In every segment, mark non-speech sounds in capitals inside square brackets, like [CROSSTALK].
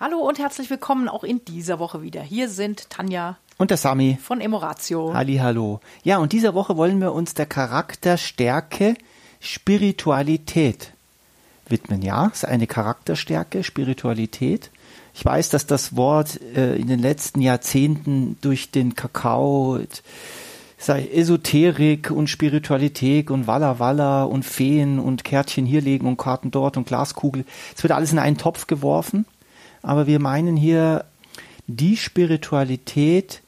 Hallo und herzlich willkommen auch in dieser Woche wieder. Hier sind Tanja und der Sami von Emoratio. Halli, hallo. Ja, und diese Woche wollen wir uns der Charakterstärke Spiritualität widmen. Ja, es ist eine Charakterstärke, Spiritualität. Ich weiß, dass das Wort äh, in den letzten Jahrzehnten durch den Kakao sei Esoterik und Spiritualität und Walla Walla und Feen und Kärtchen hier legen und Karten dort und Glaskugel. Es wird alles in einen Topf geworfen. Aber wir meinen hier die Spiritualität,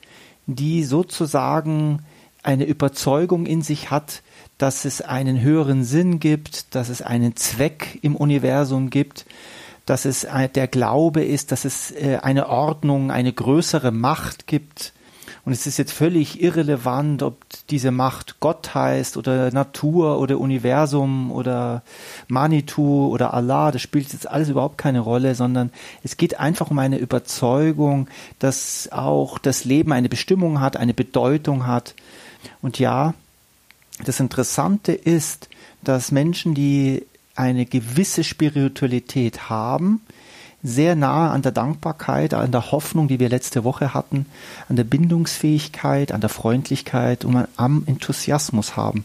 die sozusagen eine Überzeugung in sich hat, dass es einen höheren Sinn gibt, dass es einen Zweck im Universum gibt, dass es der Glaube ist, dass es äh, eine Ordnung, eine größere Macht gibt. Und es ist jetzt völlig irrelevant, ob diese Macht Gott heißt oder Natur oder Universum oder Manitou oder Allah. Das spielt jetzt alles überhaupt keine Rolle, sondern es geht einfach um eine Überzeugung, dass auch das Leben eine Bestimmung hat, eine Bedeutung hat. Und ja, das Interessante ist, dass Menschen, die eine gewisse Spiritualität haben, sehr nahe an der Dankbarkeit, an der Hoffnung, die wir letzte Woche hatten, an der Bindungsfähigkeit, an der Freundlichkeit und am Enthusiasmus haben.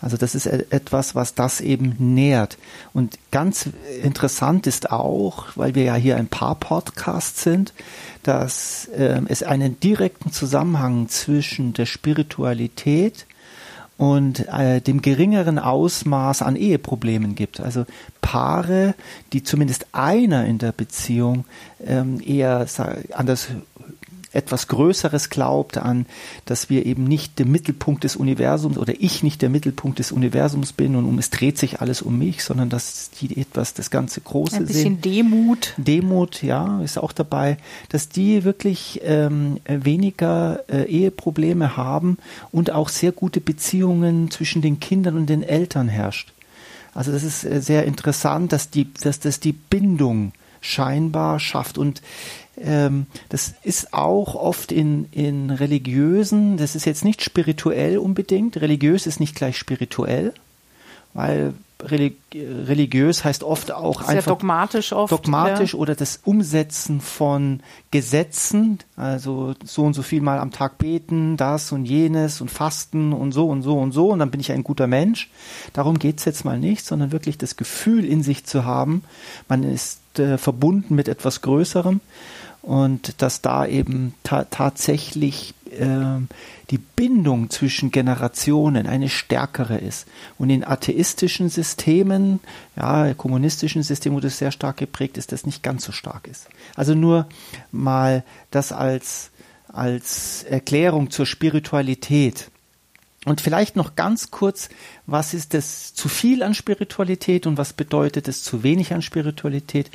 Also das ist e-, etwas, was das eben nährt. Und ganz interessant ist auch, weil wir ja hier ein paar Podcasts sind, dass äh, es einen direkten Zusammenhang zwischen der Spiritualität und äh, dem geringeren Ausmaß an Eheproblemen gibt. Also Paare, die zumindest einer in der Beziehung ähm, eher an das etwas Größeres glaubt, an, dass wir eben nicht der Mittelpunkt des Universums oder ich nicht der Mittelpunkt des Universums bin und um es dreht sich alles um mich, sondern dass die etwas das ganze Große Ein bisschen sehen. Demut. Demut, ja, ist auch dabei, dass die wirklich ähm, weniger äh, Eheprobleme haben und auch sehr gute Beziehungen zwischen den Kindern und den Eltern herrscht. Also das ist äh, sehr interessant, dass die, dass das die Bindung scheinbar schafft. Und ähm, das ist auch oft in, in religiösen, das ist jetzt nicht spirituell unbedingt, religiös ist nicht gleich spirituell, weil religiös heißt oft auch Sehr einfach dogmatisch oft. Dogmatisch ja. oder das Umsetzen von Gesetzen, also so und so viel mal am Tag beten, das und jenes und fasten und so und so und so und dann bin ich ein guter Mensch. Darum geht's jetzt mal nicht, sondern wirklich das Gefühl in sich zu haben, man ist äh, verbunden mit etwas Größerem und dass da eben ta tatsächlich äh, die Bindung zwischen Generationen eine stärkere ist. Und in atheistischen Systemen, ja, kommunistischen Systemen, wo das sehr stark geprägt ist, das nicht ganz so stark ist. Also nur mal das als, als Erklärung zur Spiritualität. Und vielleicht noch ganz kurz, was ist das zu viel an Spiritualität und was bedeutet es zu wenig an Spiritualität?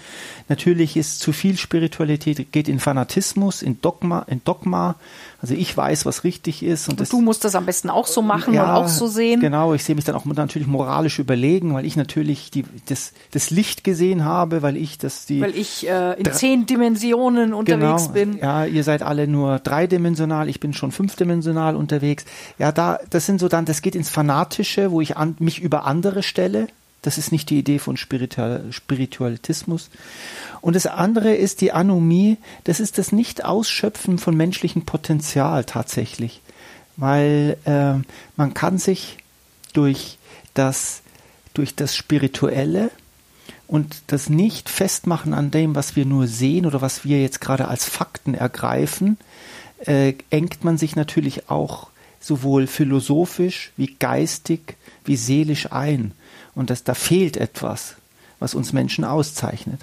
Natürlich ist zu viel Spiritualität geht in Fanatismus, in Dogma, in Dogma. Also ich weiß, was richtig ist. Und, und das, du musst das am besten auch so machen ja, und auch so sehen. Genau, ich sehe mich dann auch natürlich moralisch überlegen, weil ich natürlich die, das, das Licht gesehen habe, weil ich das die. Weil ich äh, in zehn Dimensionen unterwegs genau, bin. Ja, ihr seid alle nur dreidimensional, ich bin schon fünfdimensional unterwegs. Ja, da, das sind so dann, das geht ins Fanatische, wo ich an, mich über andere stelle. Das ist nicht die Idee von Spiritual, Spiritualitismus. Und das andere ist die Anomie. Das ist das Nicht-Ausschöpfen von menschlichem Potenzial tatsächlich. Weil äh, man kann sich durch das, durch das Spirituelle und das nicht festmachen an dem, was wir nur sehen oder was wir jetzt gerade als Fakten ergreifen, äh, engt man sich natürlich auch sowohl philosophisch wie geistig wie seelisch ein. Und dass da fehlt etwas, was uns Menschen auszeichnet.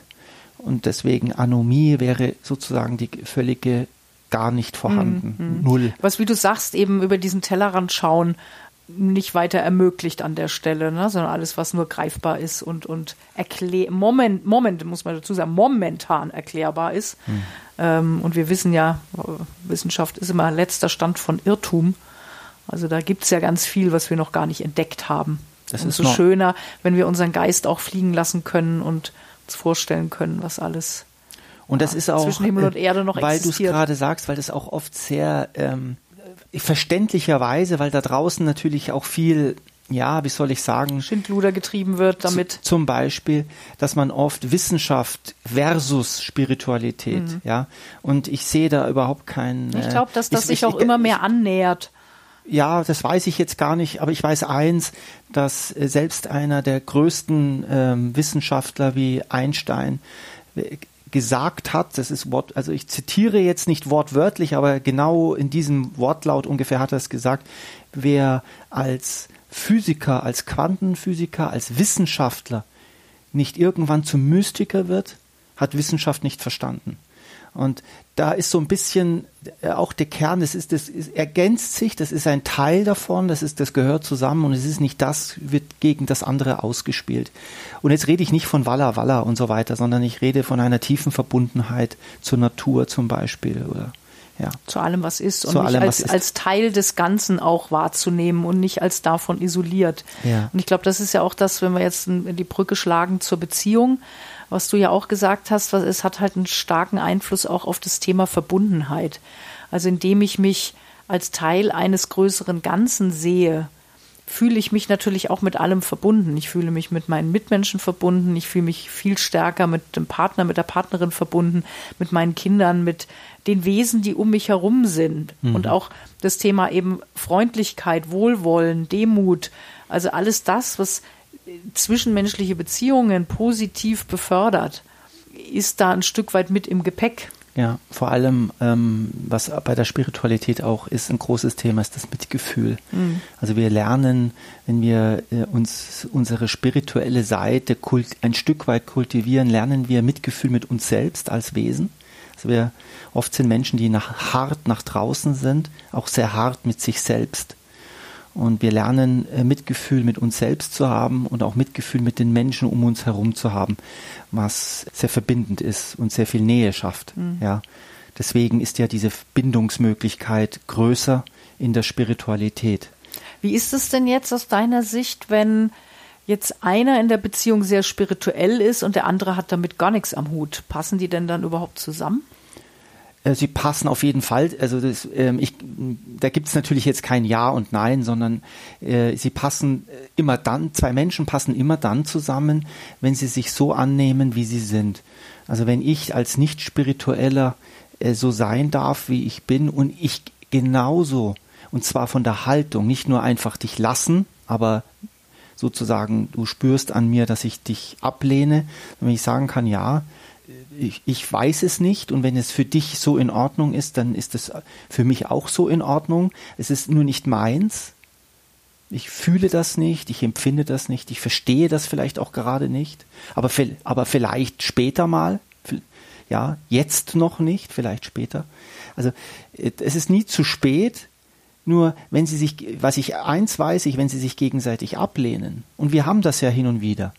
Und deswegen Anomie wäre sozusagen die völlige gar nicht vorhanden. Mhm. Null. Was, wie du sagst, eben über diesen Tellerrand schauen, nicht weiter ermöglicht an der Stelle, ne? sondern alles, was nur greifbar ist und, und erklär Moment, Moment, muss man dazu sagen, momentan erklärbar ist. Mhm. Ähm, und wir wissen ja, Wissenschaft ist immer letzter Stand von Irrtum. Also da gibt es ja ganz viel, was wir noch gar nicht entdeckt haben. Das ist so schöner, wenn wir unseren Geist auch fliegen lassen können und uns vorstellen können, was alles und das ja, ist auch zwischen Himmel und Erde noch weil du es gerade sagst, weil das auch oft sehr ähm, verständlicherweise, weil da draußen natürlich auch viel ja, wie soll ich sagen, Schindluder getrieben wird damit. Zum Beispiel, dass man oft Wissenschaft versus Spiritualität, mhm. ja, und ich sehe da überhaupt keinen. Ich glaube, dass das ich, sich auch ich, immer mehr annähert. Ja, das weiß ich jetzt gar nicht, aber ich weiß eins, dass äh, selbst einer der größten ähm, Wissenschaftler wie Einstein äh, gesagt hat, das ist Wort, also ich zitiere jetzt nicht wortwörtlich, aber genau in diesem Wortlaut ungefähr hat er es gesagt, wer als Physiker, als Quantenphysiker, als Wissenschaftler nicht irgendwann zum Mystiker wird, hat Wissenschaft nicht verstanden. Und da ist so ein bisschen äh, auch der Kern, das ist, das ist, ergänzt sich, das ist ein Teil davon, das ist, das gehört zusammen und es ist nicht das, wird gegen das andere ausgespielt. Und jetzt rede ich nicht von Walla Walla und so weiter, sondern ich rede von einer tiefen Verbundenheit zur Natur zum Beispiel oder ja. Zu allem, was ist und Zu allem, als, als Teil des Ganzen auch wahrzunehmen und nicht als davon isoliert. Ja. Und ich glaube, das ist ja auch das, wenn wir jetzt die Brücke schlagen zur Beziehung, was du ja auch gesagt hast, was, es hat halt einen starken Einfluss auch auf das Thema Verbundenheit. Also indem ich mich als Teil eines größeren Ganzen sehe, fühle ich mich natürlich auch mit allem verbunden. Ich fühle mich mit meinen Mitmenschen verbunden. Ich fühle mich viel stärker mit dem Partner, mit der Partnerin verbunden, mit meinen Kindern, mit den Wesen, die um mich herum sind. Mhm. Und auch das Thema eben Freundlichkeit, Wohlwollen, Demut. Also alles das, was zwischenmenschliche Beziehungen positiv befördert, ist da ein Stück weit mit im Gepäck. Ja, vor allem, ähm, was bei der Spiritualität auch ist, ein großes Thema ist das Mitgefühl. Mhm. Also wir lernen, wenn wir äh, uns unsere spirituelle Seite ein Stück weit kultivieren, lernen wir Mitgefühl mit uns selbst als Wesen. Also wir oft sind Menschen, die nach, hart nach draußen sind, auch sehr hart mit sich selbst. Und wir lernen äh, Mitgefühl mit uns selbst zu haben und auch Mitgefühl mit den Menschen um uns herum zu haben, was sehr verbindend ist und sehr viel Nähe schafft. Mhm. Ja. Deswegen ist ja diese Bindungsmöglichkeit größer in der Spiritualität. Wie ist es denn jetzt aus deiner Sicht, wenn jetzt einer in der Beziehung sehr spirituell ist und der andere hat damit gar nichts am Hut? Passen die denn dann überhaupt zusammen? Äh, sie passen auf jeden Fall. Also das, ähm, ich, da gibt es natürlich jetzt kein Ja und Nein, sondern äh, sie passen äh, immer dann, zwei Menschen passen immer dann zusammen, wenn sie sich so annehmen, wie sie sind. Also wenn ich als nicht-spiritueller äh, so sein darf, wie ich bin und ich genauso, und zwar von der Haltung, nicht nur einfach dich lassen, aber sozusagen du spürst an mir, dass ich dich ablehne, wenn ich sagen kann, ja, ich, ich weiß es nicht. Und wenn es für dich so in Ordnung ist, dann ist es für mich auch so in Ordnung. Es ist nur nicht meins. Ich fühle das nicht, ich empfinde das nicht, ich verstehe das vielleicht auch gerade nicht, aber, aber vielleicht später mal, ja, jetzt noch nicht, vielleicht später. Also es ist nie zu spät, nur wenn sie sich, was ich eins weiß ich, wenn sie sich gegenseitig ablehnen, und wir haben das ja hin und wieder,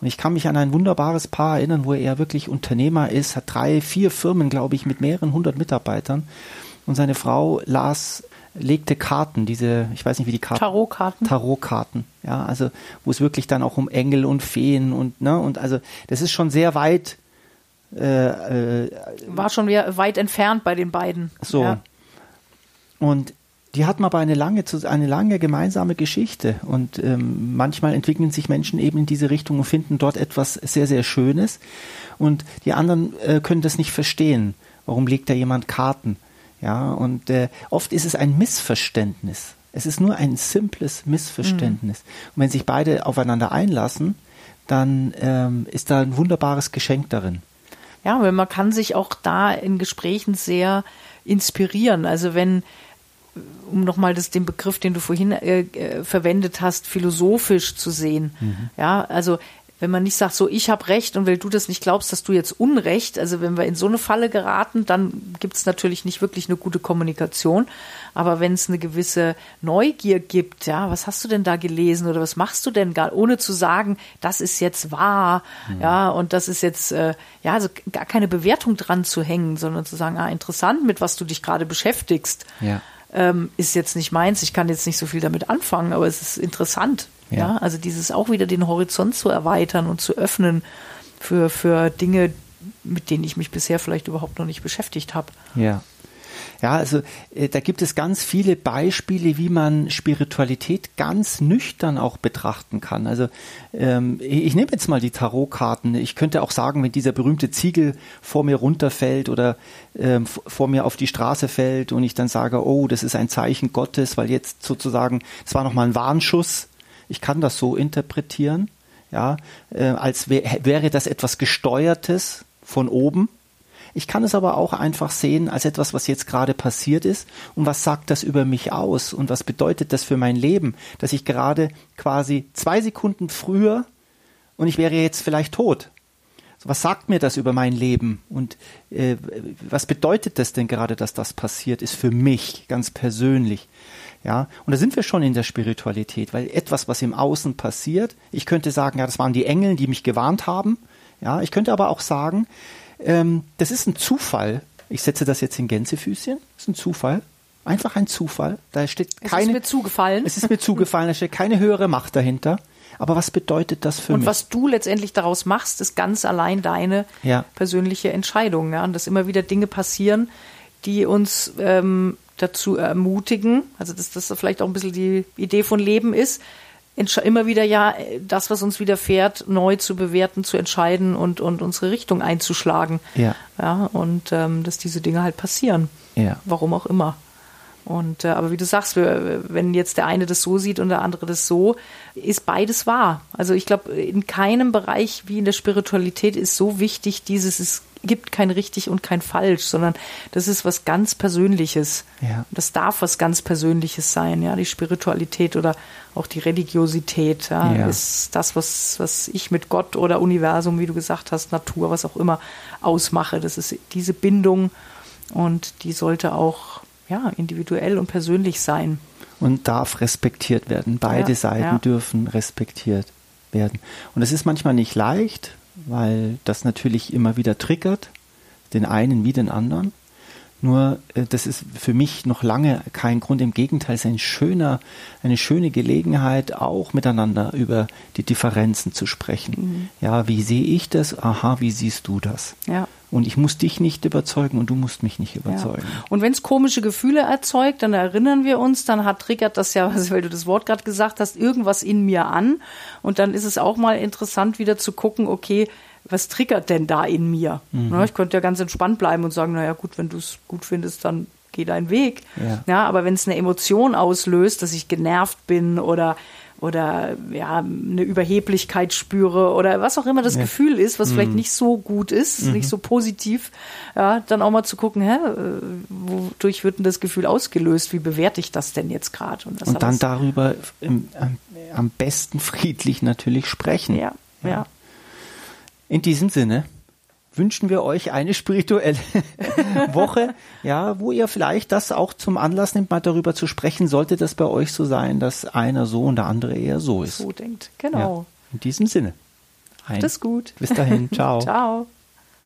und ich kann mich an ein wunderbares Paar erinnern, wo er wirklich Unternehmer ist, hat drei, vier Firmen, glaube ich, mit mehreren hundert Mitarbeitern. Und seine Frau las, legte Karten, diese, ich weiß nicht, wie die Karten. Tarotkarten. Tarotkarten, ja, also, wo es wirklich dann auch um Engel und Feen und, ne, und also, das ist schon sehr weit, äh, äh, war schon weit entfernt bei den beiden. So. Ja. Und die hatten aber eine lange, eine lange gemeinsame Geschichte und ähm, manchmal entwickeln sich Menschen eben in diese Richtung und finden dort etwas sehr, sehr Schönes und die anderen äh, können das nicht verstehen. Warum legt da jemand Karten? Ja, und äh, oft ist es ein Missverständnis. Es ist nur ein simples Missverständnis. Mhm. Und wenn sich beide aufeinander einlassen, dann ähm, ist da ein wunderbares Geschenk darin. Ja, weil man kann sich auch da in Gesprächen sehr inspirieren. Also wenn um nochmal den Begriff, den du vorhin äh, äh, verwendet hast, philosophisch zu sehen. Mhm. Ja, also wenn man nicht sagt, so ich habe Recht und weil du das nicht glaubst, dass du jetzt Unrecht, also wenn wir in so eine Falle geraten, dann gibt es natürlich nicht wirklich eine gute Kommunikation. Aber wenn es eine gewisse Neugier gibt, ja, was hast du denn da gelesen oder was machst du denn gar, ohne zu sagen, das ist jetzt wahr, mhm. ja, und das ist jetzt, äh, ja, also gar keine Bewertung dran zu hängen, sondern zu sagen, ah, interessant, mit was du dich gerade beschäftigst. Ja ähm, ist jetzt nicht meins. Ich kann jetzt nicht so viel damit anfangen, aber es ist interessant. Ja. ja. also dieses auch wieder den Horizont zu erweitern und zu öffnen für, für Dinge, mit denen ich mich bisher vielleicht überhaupt noch nicht beschäftigt habe. Ja. Ja, also äh, da gibt es ganz viele Beispiele, wie man Spiritualität ganz nüchtern auch betrachten kann. Also ähm, ich nehme jetzt mal die Tarotkarten. Ich könnte auch sagen, wenn dieser berühmte Ziegel vor mir runterfällt oder ähm, vor mir auf die Straße fällt und ich dann sage, oh, das ist ein Zeichen Gottes, weil jetzt sozusagen, es war nochmal ein Warnschuss. Ich kann das so interpretieren, ja, äh, als wär, wäre das etwas Gesteuertes von oben ich kann es aber auch einfach sehen als etwas, was jetzt gerade passiert ist und was sagt das über mich aus und was bedeutet das für mein Leben, dass ich gerade quasi zwei Sekunden früher und ich wäre jetzt vielleicht tot. Was sagt mir das über mein Leben und äh, was bedeutet das denn gerade, dass das passiert ist für mich ganz persönlich? Ja, und da sind wir schon in der Spiritualität, weil etwas, was im Außen passiert, ich könnte sagen, ja, das waren die Engel, die mich gewarnt haben. Ja, ich könnte aber auch sagen, ähm, das ist ein Zufall. Ich setze das jetzt in Gänsefüßchen. Das ist ein Zufall. Einfach ein Zufall. Da steht keine. Es ist mir zugefallen. Es ist mir zugefallen. Da steht keine höhere Macht dahinter. Aber was bedeutet das für und mich? Und was du letztendlich daraus machst, ist ganz allein deine ja. persönliche Entscheidung. Ja? Und dass immer wieder Dinge passieren, die uns ähm, dazu ermutigen, also dass das vielleicht auch ein bisschen die Idee von Leben ist, immer wieder ja das, was uns widerfährt, neu zu bewerten, zu entscheiden und, und unsere Richtung einzuschlagen. Ja. ja und ähm, dass diese Dinge halt passieren. Ja. Warum auch immer. Und äh, aber wie du sagst, wenn jetzt der eine das so sieht und der andere das so, ist beides wahr. Also ich glaube, in keinem Bereich wie in der Spiritualität ist so wichtig, dieses es gibt kein richtig und kein falsch, sondern das ist was ganz Persönliches. Ja. Das darf was ganz Persönliches sein, ja, die Spiritualität oder auch die Religiosität, ja, ja. ist das, was, was ich mit Gott oder Universum, wie du gesagt hast, Natur, was auch immer ausmache. Das ist diese Bindung und die sollte auch ja, individuell und persönlich sein. Und darf respektiert werden. Beide ja, Seiten ja. dürfen respektiert werden. Und es ist manchmal nicht leicht, weil das natürlich immer wieder triggert, den einen wie den anderen. Nur äh, das ist für mich noch lange kein Grund. Im Gegenteil, es ist ein schöner, eine schöne Gelegenheit, auch miteinander über die Differenzen zu sprechen. Mhm. Ja, wie sehe ich das? Aha, wie siehst du das? Ja. Und ich muss dich nicht überzeugen und du musst mich nicht überzeugen. Ja. Und wenn es komische Gefühle erzeugt, dann erinnern wir uns, dann hat triggert das ja, [LAUGHS] weil du das Wort gerade gesagt hast, irgendwas in mir an. Und dann ist es auch mal interessant, wieder zu gucken, okay, was triggert denn da in mir? Mhm. Na, ich könnte ja ganz entspannt bleiben und sagen, naja gut, wenn du es gut findest, dann geh deinen Weg. Ja. ja aber wenn es eine Emotion auslöst, dass ich genervt bin oder oder ja, eine Überheblichkeit spüre oder was auch immer das ja. Gefühl ist, was mhm. vielleicht nicht so gut ist, mhm. nicht so positiv, ja, dann auch mal zu gucken, hä, wodurch wird denn das Gefühl ausgelöst? Wie bewerte ich das denn jetzt gerade? Und, und dann darüber im, am besten friedlich natürlich sprechen. ja. ja. ja. In diesem Sinne wünschen wir euch eine spirituelle [LAUGHS] Woche, ja, wo ihr vielleicht das auch zum Anlass nimmt, mal darüber zu sprechen, sollte das bei euch so sein, dass einer so und der andere eher so ist. So denkt, genau. Ja, in diesem Sinne. Ein, das gut. Bis dahin, [LAUGHS] ciao. ciao.